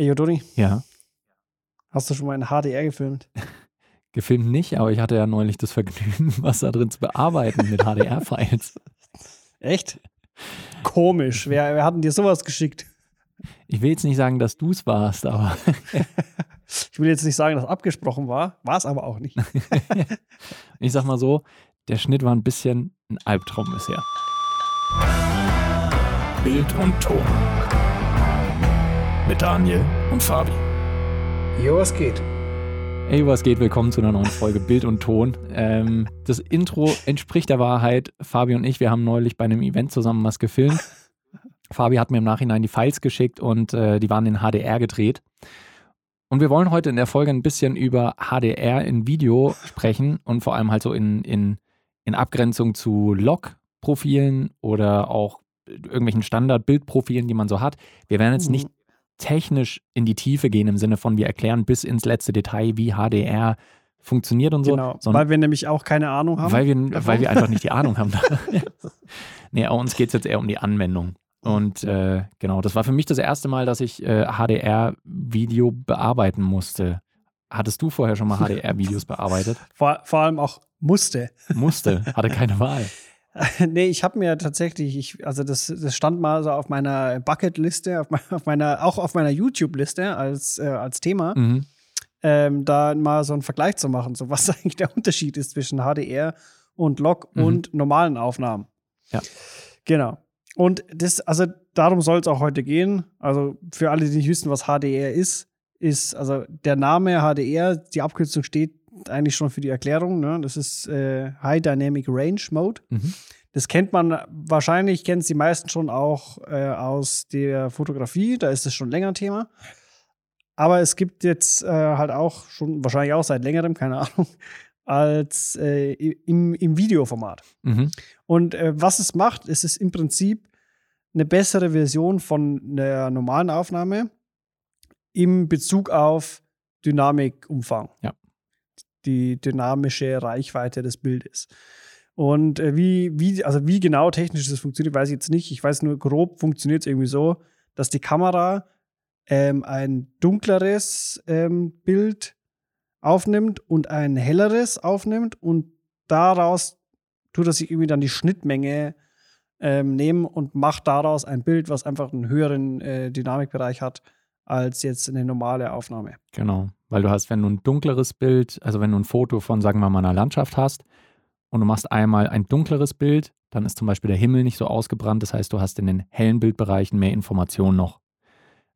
Ey, Jodoni, Ja. hast du schon mal in HDR gefilmt? Gefilmt nicht, aber ich hatte ja neulich das Vergnügen, was da drin zu bearbeiten mit HDR-Files. Echt? Komisch. Wer, wer hat denn dir sowas geschickt? Ich will jetzt nicht sagen, dass du es warst, aber Ich will jetzt nicht sagen, dass abgesprochen war, war es aber auch nicht. ich sag mal so, der Schnitt war ein bisschen ein Albtraum bisher. Bild und Ton. Mit Daniel und Fabi. Jo, was geht? Hey, was geht? Willkommen zu einer neuen Folge Bild und Ton. Ähm, das Intro entspricht der Wahrheit. Fabi und ich, wir haben neulich bei einem Event zusammen was gefilmt. Fabi hat mir im Nachhinein die Files geschickt und äh, die waren in HDR gedreht. Und wir wollen heute in der Folge ein bisschen über HDR in Video sprechen und vor allem halt so in, in, in Abgrenzung zu Log-Profilen oder auch irgendwelchen Standard-Bildprofilen, die man so hat. Wir werden jetzt Mhm. nicht technisch in die Tiefe gehen im Sinne von, wir erklären bis ins letzte Detail, wie HDR funktioniert und so, Genau, weil wir nämlich auch keine Ahnung haben. weil wir, davon. weil wir einfach nicht die Ahnung haben. nee, uns geht es jetzt eher um die Anwendung. Und äh, genau, das war für mich das erste Mal, dass ich äh, HDR-Video bearbeiten musste. Hattest du vorher schon mal HDR-Videos bearbeitet? vor, vor allem auch musste. Musste, hatte keine Wahl. nee, ich habe mir tatsächlich, ich, also das, das stand mal so auf meiner Bucketliste, auf, auf meiner, auch auf meiner YouTube-Liste als, äh, als Thema, Mhm. ähm, da mal so einen Vergleich zu machen, so was eigentlich der Unterschied ist zwischen HDR und Log Mhm. und normalen Aufnahmen. Ja. Genau. Und das, also darum soll es auch heute gehen. Also für alle, die nicht wissen, was HDR ist, ist, also der Name HDR, die Abkürzung steht eigentlich schon für die Erklärung. Ne? Das ist äh, High Dynamic Range Mode. Mhm. Das kennt man wahrscheinlich, kennen es die meisten schon auch äh, aus der Fotografie, da ist es schon länger Thema. Aber es gibt jetzt äh, halt auch schon, wahrscheinlich auch seit längerem, keine Ahnung, als äh, im, im Videoformat. Mhm. Und äh, was es macht, ist es im Prinzip eine bessere Version von der normalen Aufnahme im Bezug auf Dynamikumfang. Ja. Die dynamische Reichweite des Bildes. Und äh, wie, wie, also wie genau technisch das funktioniert, weiß ich jetzt nicht. Ich weiß nur, grob funktioniert es irgendwie so, dass die Kamera ähm, ein dunkleres ähm, Bild aufnimmt und ein helleres aufnimmt und daraus tut er sich irgendwie dann die Schnittmenge ähm, nehmen und macht daraus ein Bild, was einfach einen höheren äh, Dynamikbereich hat als jetzt eine normale Aufnahme. Genau, weil du hast, wenn du ein dunkleres Bild, also wenn du ein Foto von, sagen wir mal, einer Landschaft hast und du machst einmal ein dunkleres Bild, dann ist zum Beispiel der Himmel nicht so ausgebrannt. Das heißt, du hast in den hellen Bildbereichen mehr Information noch.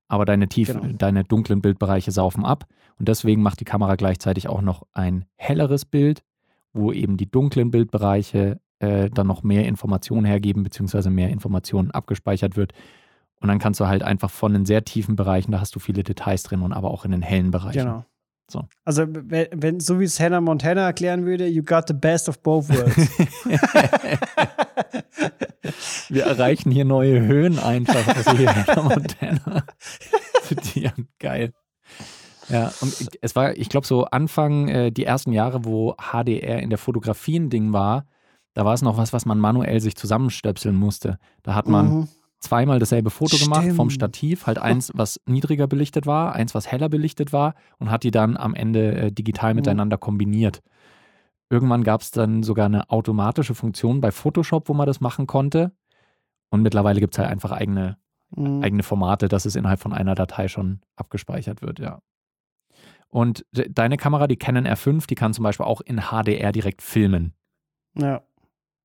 Aber deine tiefen, Genau. deine dunklen Bildbereiche saufen ab. Und deswegen macht die Kamera gleichzeitig auch noch ein helleres Bild, wo eben die dunklen Bildbereiche äh, dann noch mehr Informationen hergeben, beziehungsweise mehr Informationen abgespeichert wird. Und dann kannst du halt einfach von den sehr tiefen Bereichen, da hast du viele Details drin und aber auch in den hellen Bereichen. Genau. So. Also, wenn, wenn so wie es Hannah Montana erklären würde, you got the best of both worlds. Wir erreichen hier neue Höhen einfach, wir hier Hannah Montana. Geil. Ja, und es war, ich glaube, so Anfang, äh, die ersten Jahre, wo HDR in der Fotografie ein Ding war, da war es noch was, was man manuell sich zusammenstöpseln musste. Da hat man Mhm. Zweimal dasselbe Foto gemacht vom Stimmt. Stativ, halt eins, was niedriger belichtet war, eins, was heller belichtet war und hat die dann am Ende äh, digital Mhm. miteinander kombiniert. Irgendwann gab es dann sogar eine automatische Funktion bei Photoshop, wo man das machen konnte. Und mittlerweile gibt es halt einfach eigene, Mhm. eigene Formate, dass es innerhalb von einer Datei schon abgespeichert wird, ja. Und de deine Kamera, die Canon R5, die kann zum Beispiel auch in HDR direkt filmen. Ja.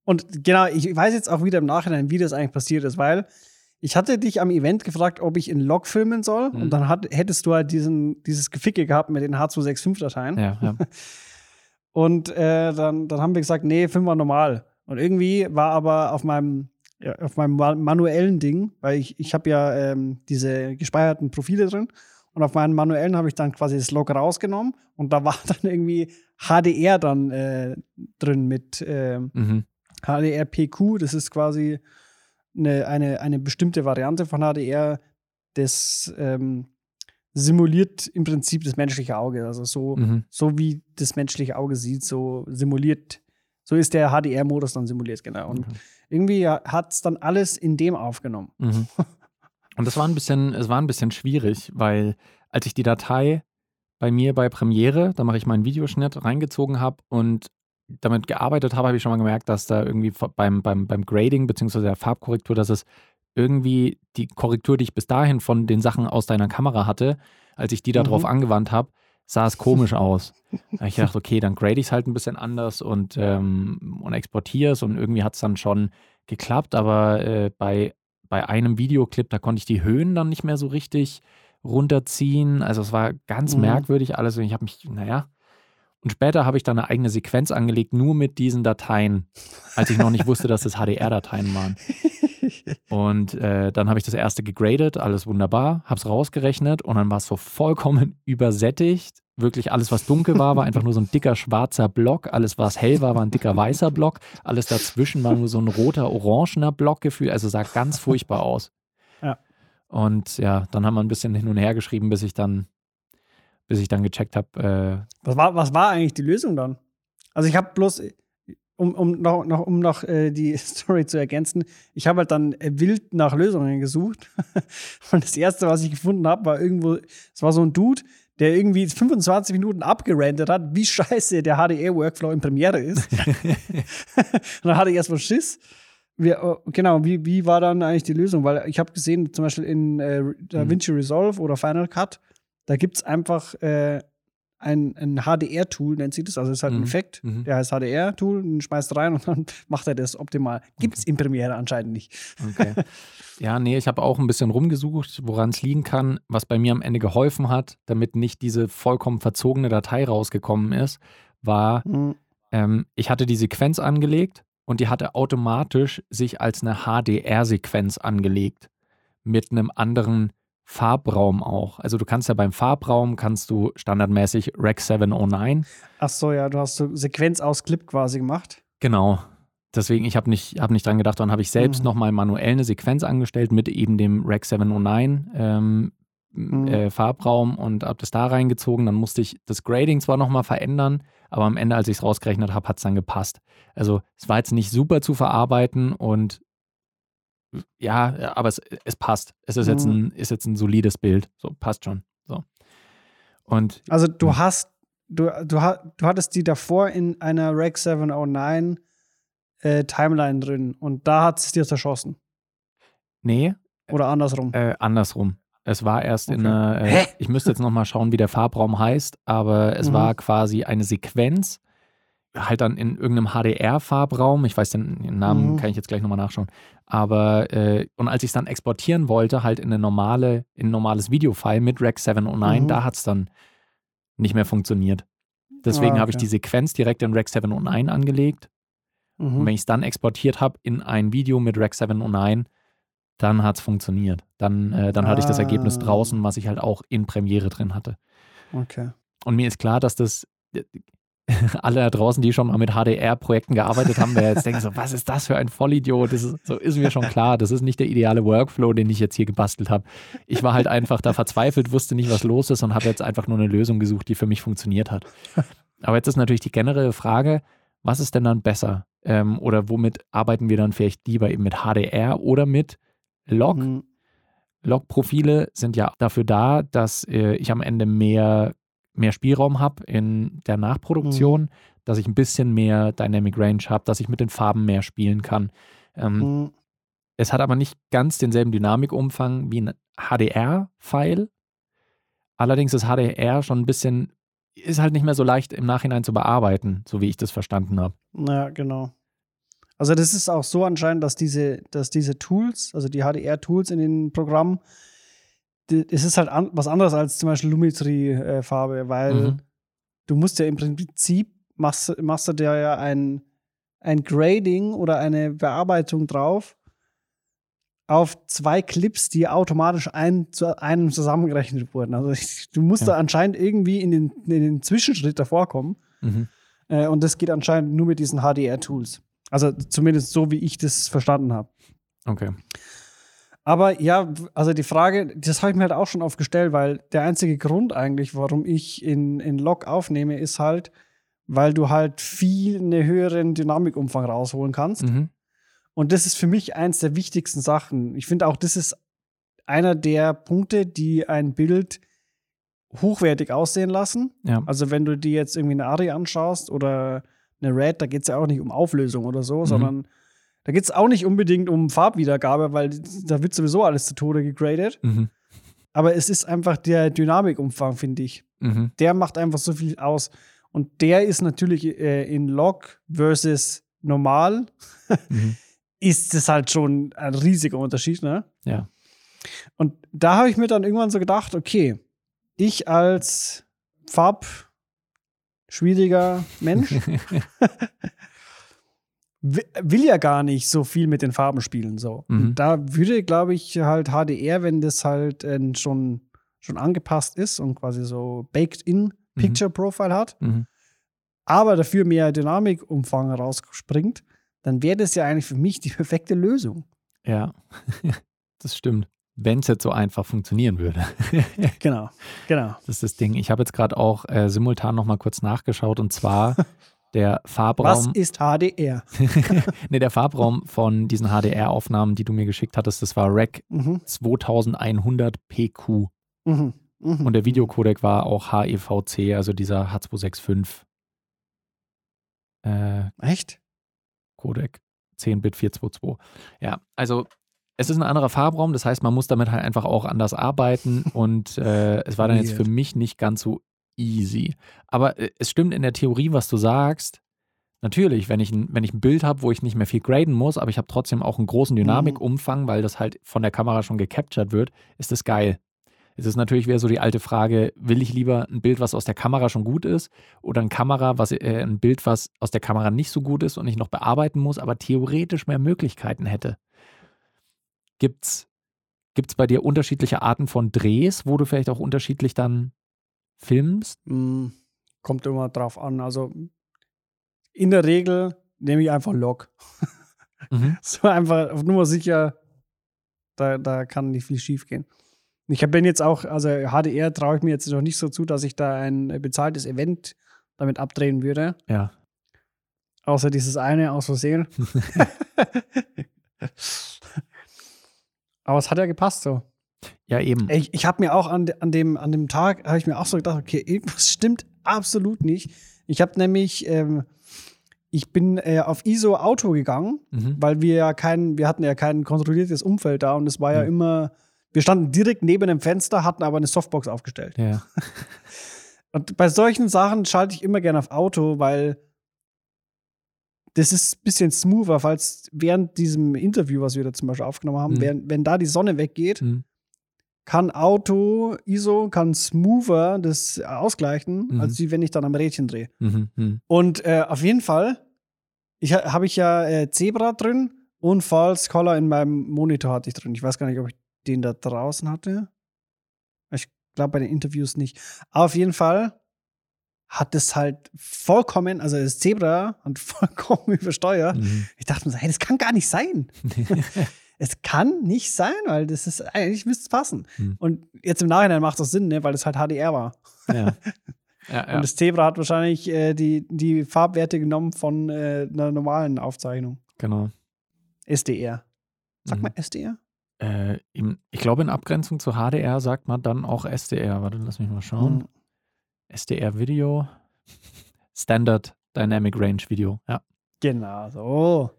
Und genau, ich weiß jetzt auch wieder im Nachhinein, wie das eigentlich passiert ist, weil ich hatte dich am Event gefragt, ob ich in Log filmen soll. Mhm. Und dann hat, hättest du halt diesen, dieses Geficke gehabt mit den H265-Dateien. Ja, ja. Und äh, dann, dann haben wir gesagt, nee, film mal normal. Und irgendwie war aber auf meinem, ja, auf meinem ma- manuellen Ding, weil ich, ich habe ja ähm, diese gespeicherten Profile drin. Und auf meinen manuellen habe ich dann quasi das Log rausgenommen und da war dann irgendwie HDR dann äh, drin mit ähm, Mhm. HDR-PQ. Das ist quasi eine, eine, eine bestimmte Variante von HDR, das ähm, simuliert im Prinzip das menschliche Auge. Also so, Mhm. so wie das menschliche Auge sieht, so simuliert, so ist der HDR-Modus dann simuliert, genau. Und Mhm. irgendwie hat es dann alles in dem aufgenommen. Mhm. Und das war ein bisschen, es war ein bisschen schwierig, weil als ich die Datei bei mir bei Premiere, da mache ich meinen Videoschnitt, reingezogen habe und damit gearbeitet habe, habe ich schon mal gemerkt, dass da irgendwie beim, beim, beim Grading bzw. der Farbkorrektur, dass es irgendwie die Korrektur, die ich bis dahin von den Sachen aus deiner Kamera hatte, als ich die darauf mhm. angewandt habe, sah es komisch aus. Da habe ich gedacht, okay, dann grade ich es halt ein bisschen anders und, ähm, und exportiere es und irgendwie hat es dann schon geklappt, aber äh, bei, bei einem Videoclip, da konnte ich die Höhen dann nicht mehr so richtig runterziehen. Also es war ganz mhm. merkwürdig alles und ich habe mich, naja. Und später habe ich dann eine eigene Sequenz angelegt, nur mit diesen Dateien, als ich noch nicht wusste, dass das HDR-Dateien waren. Und äh, dann habe ich das erste gegradet, alles wunderbar, habe es rausgerechnet und dann war es so vollkommen übersättigt. Wirklich alles, was dunkel war, war einfach nur so ein dicker schwarzer Block. Alles, was hell war, war ein dicker weißer Block. Alles dazwischen war nur so ein roter, orangener Blockgefühl. Also sah ganz furchtbar aus. Ja. Und ja, dann haben wir ein bisschen hin und her geschrieben, bis ich dann, bis ich dann gecheckt habe. Äh, was, war, was war eigentlich die Lösung dann? Also ich habe bloß, um, um noch, noch, um noch äh, die Story zu ergänzen, ich habe halt dann äh, wild nach Lösungen gesucht. Und das erste, was ich gefunden habe, war irgendwo, es war so ein Dude, der irgendwie 25 Minuten abgerendert hat, wie scheiße der HDR-Workflow in Premiere ist. Und dann hatte ich erstmal Schiss. Wie, oh, genau, wie, wie war dann eigentlich die Lösung? Weil ich habe gesehen, zum Beispiel in äh, DaVinci mhm. Resolve oder Final Cut, da gibt es einfach äh, ein, ein HDR-Tool, nennt sich das. Also es ist halt mhm. ein Effekt, mhm. der heißt HDR-Tool, den schmeißt rein und dann macht er das optimal. Gibt es okay. in Premiere anscheinend nicht. Okay. Ja, nee, ich habe auch ein bisschen rumgesucht, woran es liegen kann, was bei mir am Ende geholfen hat, damit nicht diese vollkommen verzogene Datei rausgekommen ist, war, mhm. ähm, ich hatte die Sequenz angelegt und die hatte automatisch sich als eine HDR-Sequenz angelegt mit einem anderen Farbraum auch. Also du kannst ja beim Farbraum kannst du standardmäßig Rec 709. Ach so, ja, du hast so Sequenz aus Clip quasi gemacht. Genau. Deswegen, ich habe nicht, hab nicht dran gedacht, dann habe ich selbst mhm. nochmal manuell eine Sequenz angestellt mit eben dem Rec 709 ähm, mhm. äh, Farbraum und habe das da reingezogen. Dann musste ich das Grading zwar nochmal verändern, aber am Ende, als ich es rausgerechnet habe, hat es dann gepasst. Also es war jetzt nicht super zu verarbeiten und ja, aber es, es passt. Es ist, mhm. jetzt ein, ist jetzt ein solides Bild. So, passt schon. So. Und, also du hm. hast, du, du, du hattest die davor in einer Rec 709 äh, Timeline drin und da hat es dir zerschossen. Nee. Oder andersrum? Äh, andersrum. Es war erst okay. in einer, äh, ich müsste jetzt nochmal schauen, wie der Farbraum heißt, aber es mhm. war quasi eine Sequenz halt dann in irgendeinem HDR-Farbraum, ich weiß den, Namen, mhm. kann ich jetzt gleich nochmal nachschauen, aber äh, und als ich es dann exportieren wollte, halt in eine normale, in ein normales Videofile mit Rec 709, mhm. da hat es dann nicht mehr funktioniert. Deswegen ah, okay. habe ich die Sequenz direkt in Rec 709 angelegt. Mhm. Und wenn ich es dann exportiert habe in ein Video mit Rec 709, dann hat es funktioniert. Dann, äh, dann ah. hatte ich das Ergebnis ah. draußen, was ich halt auch in Premiere drin hatte. Okay. Und mir ist klar, dass das alle da draußen, die schon mal mit HDR-Projekten gearbeitet haben, wer jetzt denken so, was ist das für ein Vollidiot? Das ist, so ist mir schon klar, das ist nicht der ideale Workflow, den ich jetzt hier gebastelt habe. Ich war halt einfach da verzweifelt, wusste nicht, was los ist und habe jetzt einfach nur eine Lösung gesucht, die für mich funktioniert hat. Aber jetzt ist natürlich die generelle Frage, was ist denn dann besser? Ähm, oder womit arbeiten wir dann vielleicht lieber eben mit HDR oder mit Log? Mhm. Log-Profile sind ja dafür da, dass äh, ich am Ende mehr mehr Spielraum habe in der Nachproduktion, mhm. dass ich ein bisschen mehr Dynamic Range habe, dass ich mit den Farben mehr spielen kann. Ähm, mhm. Es hat aber nicht ganz denselben Dynamikumfang wie ein HDR-File. Allerdings ist HDR schon ein bisschen, ist halt nicht mehr so leicht im Nachhinein zu bearbeiten, so wie ich das verstanden habe. Ja, genau. Also das ist auch so anscheinend, dass diese, dass diese Tools, also die HDR-Tools in den Programmen, es ist halt an, was anderes als zum Beispiel Lumetri-Farbe, äh, weil mhm. du musst ja im Prinzip machst, machst du dir ja ein, ein Grading oder eine Bearbeitung drauf auf zwei Clips, die automatisch ein, zu einem zusammengerechnet wurden. Also du musst ja. da anscheinend irgendwie in den, in den Zwischenschritt davor kommen. Mhm. Äh, und das geht anscheinend nur mit diesen HDR-Tools. Also zumindest so, wie ich das verstanden habe. Okay. Aber ja, also die Frage, das habe ich mir halt auch schon oft gestellt, weil der einzige Grund eigentlich, warum ich in, in Log aufnehme, ist halt, weil du halt viel einen höheren Dynamikumfang rausholen kannst. Mhm. Und das ist für mich eins der wichtigsten Sachen. Ich finde auch, das ist einer der Punkte, die ein Bild hochwertig aussehen lassen. Ja. Also wenn du dir jetzt irgendwie eine Ari anschaust oder eine Red, da geht es ja auch nicht um Auflösung oder so, sondern da geht es auch nicht unbedingt um Farbwiedergabe, weil da wird sowieso alles zu Tode gegradet. Mhm. Aber es ist einfach der Dynamikumfang, finde ich. Mhm. Der macht einfach so viel aus. Und der ist natürlich äh, in Log versus normal, Mhm. ist es halt schon ein riesiger Unterschied, ne? Ja. Und da habe ich mir dann irgendwann so gedacht, okay, ich als farbschwieriger Mensch wi- will ja gar nicht so viel mit den Farben spielen. So. Mhm. Da würde, glaube ich, halt HDR, wenn das halt äh, schon, schon angepasst ist und quasi so baked-in Picture Profile hat, Mhm. aber dafür mehr Dynamikumfang rausspringt, dann wäre das ja eigentlich für mich die perfekte Lösung. Ja, das stimmt. Wenn es jetzt so einfach funktionieren würde. Genau, genau. Das ist das Ding. Ich habe jetzt gerade auch äh, simultan noch mal kurz nachgeschaut und zwar der Was Farbraum. ist HDR? nee, der Farbraum von diesen HDR-Aufnahmen, die du mir geschickt hattest, das war REC Mhm, 2100 PQ. mhm, mhm. Und der Videocodec war auch HEVC, also dieser H265 äh, Echt? Codec 10-Bit 422. Ja, also es ist ein anderer Farbraum, das heißt, man muss damit halt einfach auch anders arbeiten und äh, es war dann jetzt für mich nicht ganz so easy. Aber äh, es stimmt in der Theorie, was du sagst. Natürlich, wenn ich ein, wenn ich ein Bild habe, wo ich nicht mehr viel graden muss, aber ich habe trotzdem auch einen großen Dynamikumfang, weil das halt von der Kamera schon gecaptured wird, ist das geil. Es ist natürlich wieder so die alte Frage, will ich lieber ein Bild, was aus der Kamera schon gut ist, oder ein Kamera, was, äh, ein Bild, was aus der Kamera nicht so gut ist und ich noch bearbeiten muss, aber theoretisch mehr Möglichkeiten hätte. Gibt's, gibt's bei dir unterschiedliche Arten von Drehs, wo du vielleicht auch unterschiedlich dann filmst? Mm, Kommt immer drauf an. Also in der Regel nehme ich einfach Log. Mhm. So einfach auf Nummer sicher, da, da kann nicht viel schief gehen. Ich bin jetzt auch, also HDR traue ich mir jetzt noch nicht so zu, dass ich da ein bezahltes Event damit abdrehen würde. Ja. Außer dieses eine aus Versehen. Aber es hat ja gepasst so. Ja, eben. Ich, ich habe mir auch an, an, dem, an dem Tag, habe ich mir auch so gedacht, okay, irgendwas stimmt absolut nicht. Ich habe nämlich, ähm, ich bin äh, auf ISO Auto gegangen, Mhm. weil wir ja kein, wir hatten ja kein kontrolliertes Umfeld da und es war ja Mhm. immer, wir standen direkt neben dem Fenster, hatten aber eine Softbox aufgestellt. Ja. Und bei solchen Sachen schalte ich immer gerne auf Auto, weil das ist ein bisschen smoother, falls während diesem Interview, was wir da zum Beispiel aufgenommen haben, Mhm. während, wenn da die Sonne weggeht, Mhm. Kann Auto, ISO, kann smoother das ausgleichen, Mhm. als wie wenn ich dann am Rädchen drehe. Mhm. Mhm. Und äh, auf jeden Fall ich, ha- habe ich ja äh, Zebra drin und False Color in meinem Monitor hatte ich drin. Ich weiß gar nicht, ob ich den da draußen hatte. Ich glaube bei den Interviews nicht. Aber auf jeden Fall hat es halt vollkommen, also das Zebra hat vollkommen übersteuert. Mhm. Ich dachte mir so, hey, das kann gar nicht sein. Es kann nicht sein, weil das ist eigentlich müsste es passen. Hm. Und jetzt im Nachhinein macht das Sinn, ne, weil es halt HDR war. ja. Ja, ja. Und das Zebra hat wahrscheinlich äh, die, die Farbwerte genommen von äh, einer normalen Aufzeichnung. genau. SDR. Sag Mhm. mal SDR? Äh, ich glaube, in Abgrenzung zu HDR sagt man dann auch SDR. Warte, lass mich mal schauen. Hm. SDR Video. Standard Dynamic Range Video. Ja, Genau, so.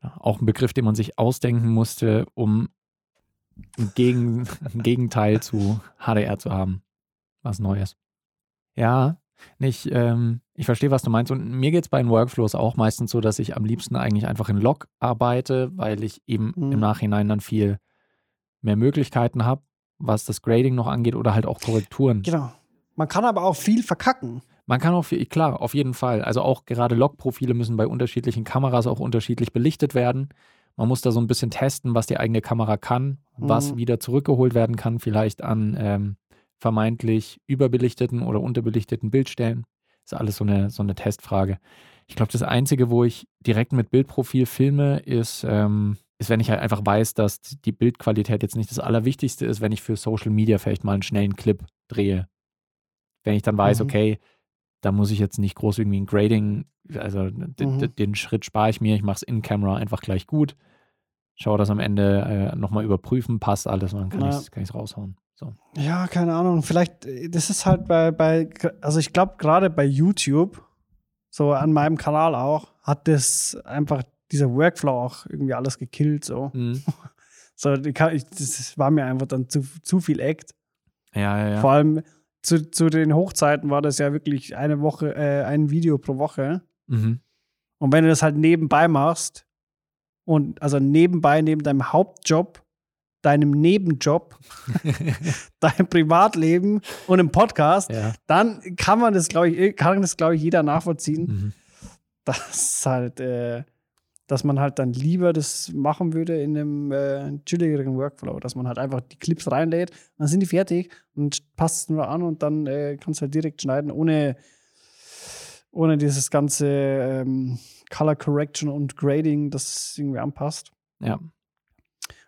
Genau. Auch ein Begriff, den man sich ausdenken musste, um ein, Gegen, ein Gegenteil zu HDR zu haben. Was Neues. Ja, nicht, ähm, ich verstehe, was du meinst. Und mir geht es bei den Workflows auch meistens so, dass ich am liebsten eigentlich einfach in Log arbeite, weil ich eben Mhm. im Nachhinein dann viel mehr Möglichkeiten habe, was das Grading noch angeht oder halt auch Korrekturen. Genau. Man kann aber auch viel verkacken. Man kann auch viel, klar, auf jeden Fall. Also auch gerade Log-Profile müssen bei unterschiedlichen Kameras auch unterschiedlich belichtet werden. Man muss da so ein bisschen testen, was die eigene Kamera kann, was Mhm. wieder zurückgeholt werden kann, vielleicht an ähm, vermeintlich überbelichteten oder unterbelichteten Bildstellen. Ist alles so eine, so eine Testfrage. Ich glaube, das Einzige, wo ich direkt mit Bildprofil filme, ist, ähm, ist, wenn ich halt einfach weiß, dass die Bildqualität jetzt nicht das Allerwichtigste ist, wenn ich für Social Media vielleicht mal einen schnellen Clip drehe. Wenn ich dann weiß, Mhm. okay, da muss ich jetzt nicht groß irgendwie ein Grading, also Mhm. den Schritt spare ich mir, ich mache es in Camera einfach gleich gut. schaue das am Ende äh, nochmal überprüfen, passt alles und dann kann Ja. ich es raushauen. So. Ja, keine Ahnung. Vielleicht, äh, das ist halt bei, bei also ich glaube, gerade bei YouTube, so an meinem Kanal auch, hat das einfach dieser Workflow auch irgendwie alles gekillt. So, Mhm. so ich, das war mir einfach dann zu, zu viel Act. Ja, ja, ja. Vor allem zu, zu den Hochzeiten war das ja wirklich eine Woche, äh, ein Video pro Woche. Mhm. Und wenn du das halt nebenbei machst und also nebenbei, neben deinem Hauptjob, deinem Nebenjob, deinem Privatleben und im Podcast, ja. dann kann man das, glaube ich, kann das, glaube ich, jeder nachvollziehen, Mhm. dass halt, äh, dass man halt dann lieber das machen würde in einem äh, chilligeren Workflow, dass man halt einfach die Clips reinlädt, dann sind die fertig und passt es nur an und dann äh, kannst du halt direkt schneiden, ohne, ohne dieses ganze ähm, Color Correction und Grading, das irgendwie anpasst. ja.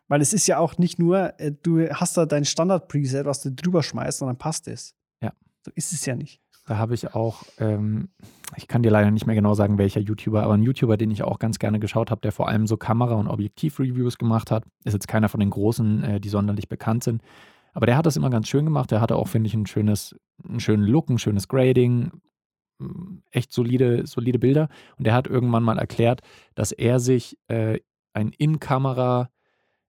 Weil es ist ja auch nicht nur, äh, du hast da dein Standard-Preset, was du drüber schmeißt und dann passt es. Ja. So ist es ja nicht. Da habe ich auch, ähm, ich kann dir leider nicht mehr genau sagen, welcher YouTuber, aber ein YouTuber, den ich auch ganz gerne geschaut habe, der vor allem so Kamera- und Objektiv-Reviews gemacht hat. Ist jetzt keiner von den großen, äh, die sonderlich bekannt sind. Aber der hat das immer ganz schön gemacht. Der hatte auch, finde ich, ein schönes, einen schönen Look, ein schönes Grading, m, echt solide, solide Bilder. Und der hat irgendwann mal erklärt, dass er sich äh, ein In-Kamera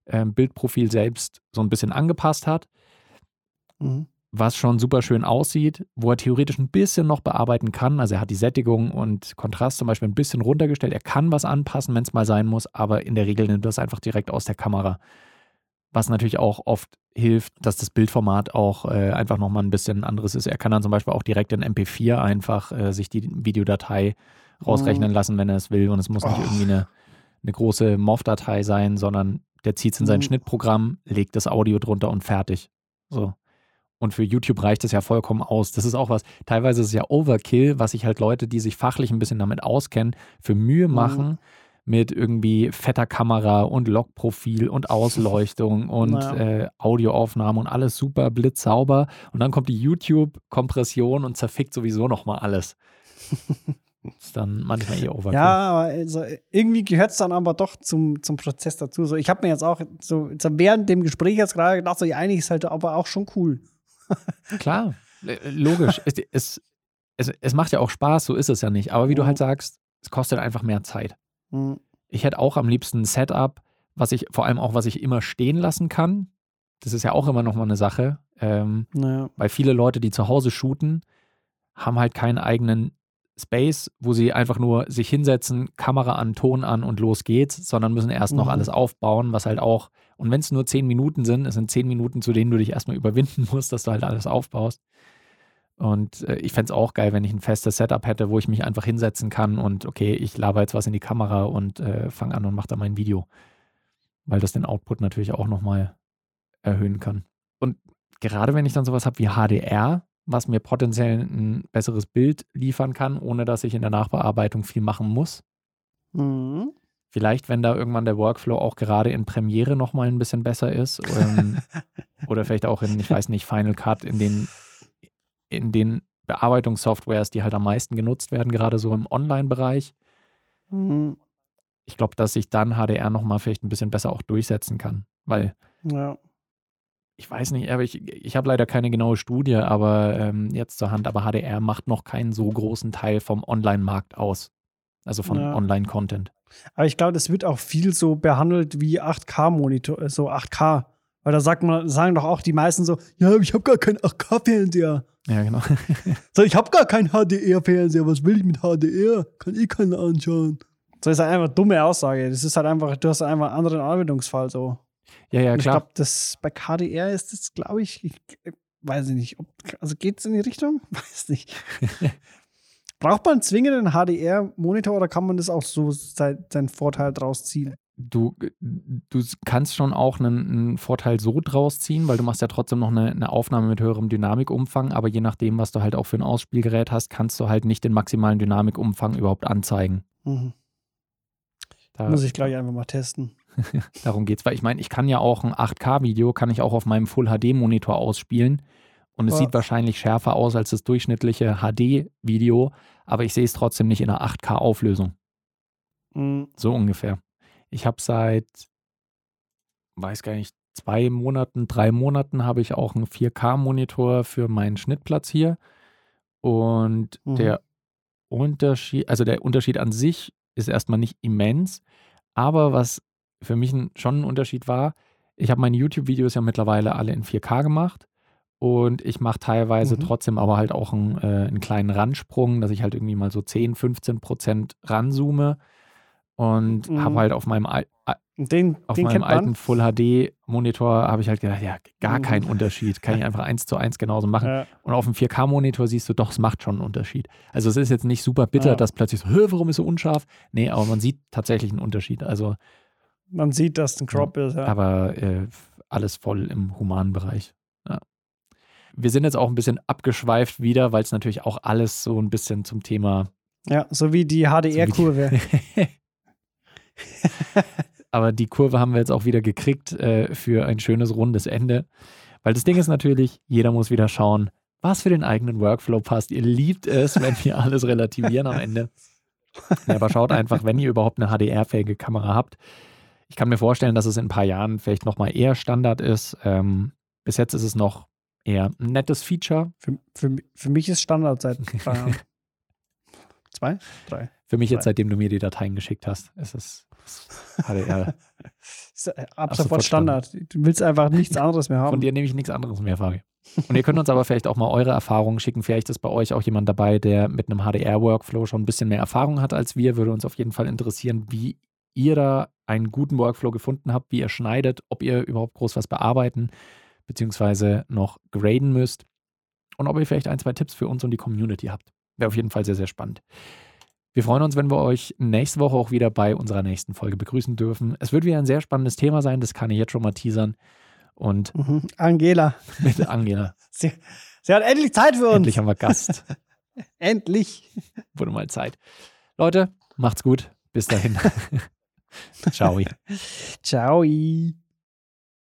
äh, Bildprofil selbst so ein bisschen angepasst hat Mhm. Was schon super schön aussieht, wo er theoretisch ein bisschen noch bearbeiten kann. Also er hat die Sättigung und Kontrast zum Beispiel ein bisschen runtergestellt. Er kann was anpassen, wenn es mal sein muss, aber in der Regel nimmt er das einfach direkt aus der Kamera. Was natürlich auch oft hilft, dass das Bildformat auch äh, einfach nochmal ein bisschen anderes ist. Er kann dann zum Beispiel auch direkt in MP4 einfach äh, sich die Videodatei rausrechnen lassen, wenn er es will. Und es muss nicht Oh. irgendwie eine, eine große MOV-Datei sein, sondern der zieht es in sein Mhm. Schnittprogramm, legt das Audio drunter und fertig. So. Und für YouTube reicht es ja vollkommen aus. Das ist auch was, teilweise ist es ja Overkill, was sich halt Leute, die sich fachlich ein bisschen damit auskennen, für Mühe Mhm. machen mit irgendwie fetter Kamera und Logprofil und Ausleuchtung und Ja. äh, Audioaufnahme und alles super blitzsauber. Und dann kommt die YouTube-Kompression und zerfickt sowieso nochmal alles. ist dann manchmal eh Overkill. Ja, aber also, irgendwie gehört es dann aber doch zum, zum Prozess dazu. So, ich habe mir jetzt auch so, so während dem Gespräch jetzt gerade gedacht, so, ja, eigentlich ist halt aber auch schon cool. Klar, äh, logisch. es, es, es, macht ja auch Spaß, so ist es ja nicht. Aber wie du Mhm. halt sagst, es kostet einfach mehr Zeit. Mhm. Ich hätte auch am liebsten ein Setup, was ich, vor allem auch, was ich immer stehen lassen kann. Das ist ja auch immer nochmal eine Sache. Ähm, Naja. weil viele Leute, die zu Hause shooten, haben halt keinen eigenen Space, wo sie einfach nur sich hinsetzen, Kamera an, Ton an und los geht's, sondern müssen erst noch Mhm. alles aufbauen, was halt auch, und wenn es nur zehn Minuten sind, es sind zehn Minuten, zu denen du dich erstmal überwinden musst, dass du halt alles aufbaust. Und äh, ich fände es auch geil, wenn ich ein festes Setup hätte, wo ich mich einfach hinsetzen kann und okay, ich laber jetzt was in die Kamera und äh, fange an und mache da mein Video. Weil das den Output natürlich auch nochmal erhöhen kann. Und gerade wenn ich dann sowas habe wie HDR, was mir potenziell ein besseres Bild liefern kann, ohne dass ich in der Nachbearbeitung viel machen muss. Mhm. Vielleicht, wenn da irgendwann der Workflow auch gerade in Premiere nochmal ein bisschen besser ist. Ähm, oder vielleicht auch in, ich weiß nicht, Final Cut, in den, in den Bearbeitungssoftwares, die halt am meisten genutzt werden, gerade so im Online-Bereich. Mhm. Ich glaube, dass sich dann HDR nochmal vielleicht ein bisschen besser auch durchsetzen kann. Weil Ja. ich weiß nicht, aber ich, ich habe leider keine genaue Studie, aber ähm, jetzt zur Hand, aber HDR macht noch keinen so großen Teil vom Online-Markt aus. Also von Ja. Online-Content. Aber ich glaube, das wird auch viel so behandelt wie 8K-Monitor, äh, so 8K. Weil da sagt man, sagen doch auch die meisten so, ja, ich habe gar keinen 8K-Fernseher. Ja, genau. So, ich habe gar keinen HDR-Fernseher. Was will ich mit HDR? Kann ich keinen anschauen. So ist halt einfach eine dumme Aussage. Das ist halt einfach, du hast einfach einen anderen Anwendungsfall so. Ja, ja, Und ich klar. glaube, das bei KDR ist das, glaube ich, ich, weiß ich nicht. Ob, also geht es in die Richtung? Weiß nicht. Braucht man zwingend einen HDR-Monitor oder kann man das auch so sein, seinen Vorteil draus ziehen? Du, du kannst schon auch einen, einen Vorteil so draus ziehen, weil du machst ja trotzdem noch eine, eine Aufnahme mit höherem Dynamikumfang, aber je nachdem, was du halt auch für ein Ausspielgerät hast, kannst du halt nicht den maximalen Dynamikumfang überhaupt anzeigen. Mhm. Da, Muss ich gleich einfach mal testen. Darum geht's, weil ich meine, ich kann ja auch ein 8K-Video, kann ich auch auf meinem Full-HD-Monitor ausspielen und es Ja. sieht wahrscheinlich schärfer aus als das durchschnittliche HD-Video, aber ich sehe es trotzdem nicht in einer 8K-Auflösung. Mhm. So ungefähr. Ich habe seit weiß gar nicht, zwei Monaten, drei Monaten habe ich auch einen 4K-Monitor für meinen Schnittplatz hier. Und Mhm. der Unterschied, also der Unterschied an sich ist erstmal nicht immens, aber was für mich schon ein Unterschied war, ich habe meine YouTube-Videos ja mittlerweile alle in 4K gemacht und ich mache teilweise Mhm. trotzdem aber halt auch einen, äh, einen kleinen Ransprung, dass ich halt irgendwie mal so 10, 15 Prozent ranzoome und Mhm. habe halt auf meinem, Al- Den, auf den meinem alten. Full HD-Monitor habe ich halt gedacht, ja, gar Mhm. kein Unterschied, kann ich einfach eins zu eins genauso machen. Ja. Und auf dem 4K-Monitor siehst du doch, es macht schon einen Unterschied. Also es ist jetzt nicht super bitter, Ja. dass plötzlich so, "Hö, warum ist so unscharf? Nee, aber man sieht tatsächlich einen Unterschied. Also, Man sieht, dass es ein Crop ist. Ja. aber äh, alles voll im humanen Bereich. Ja. Wir sind jetzt auch ein bisschen abgeschweift wieder, weil es natürlich auch alles so ein bisschen zum Thema. ja, so wie die HDR-Kurve. aber die Kurve haben wir jetzt auch wieder gekriegt äh, für ein schönes rundes Ende. Weil das Ding ist natürlich, jeder muss wieder schauen, was für den eigenen Workflow passt. Ihr liebt es, wenn wir alles relativieren am Ende. Ja, aber schaut einfach, wenn ihr überhaupt eine HDR-fähige Kamera habt. Ich kann mir vorstellen, dass es in ein paar Jahren vielleicht nochmal eher Standard ist. Ähm, bis jetzt ist es noch eher ein nettes Feature. Für, für, für mich ist Standard seit drei Jahren. Zwei? Drei. Für mich jetzt, Right. seitdem du mir die Dateien geschickt hast, ist es HDR. Äh, Ab sofort sofort Standard. Du willst einfach nichts anderes mehr haben. Von dir nehme ich nichts anderes mehr, Fabi. Und ihr könnt uns aber vielleicht auch mal eure Erfahrungen schicken. Vielleicht ist bei euch auch jemand dabei, der mit einem HDR-Workflow schon ein bisschen mehr Erfahrung hat als wir. Würde uns auf jeden Fall interessieren, wie ihr da einen guten Workflow gefunden habt, wie ihr schneidet, ob ihr überhaupt groß was bearbeiten beziehungsweise noch graden müsst und ob ihr vielleicht ein, zwei Tipps für uns und die Community habt. Wäre auf jeden Fall sehr, sehr spannend. Wir freuen uns, wenn wir euch nächste Woche auch wieder bei unserer nächsten Folge begrüßen dürfen. Es wird wieder ein sehr spannendes Thema sein, das kann ich jetzt schon mal teasern. Und Mhm. Angela. mit Angela. Sie, sie hat endlich Zeit für uns. Endlich haben wir Gast. Endlich. Wurde mal Zeit. Leute, macht's gut. Bis dahin. Ciao. Ciao.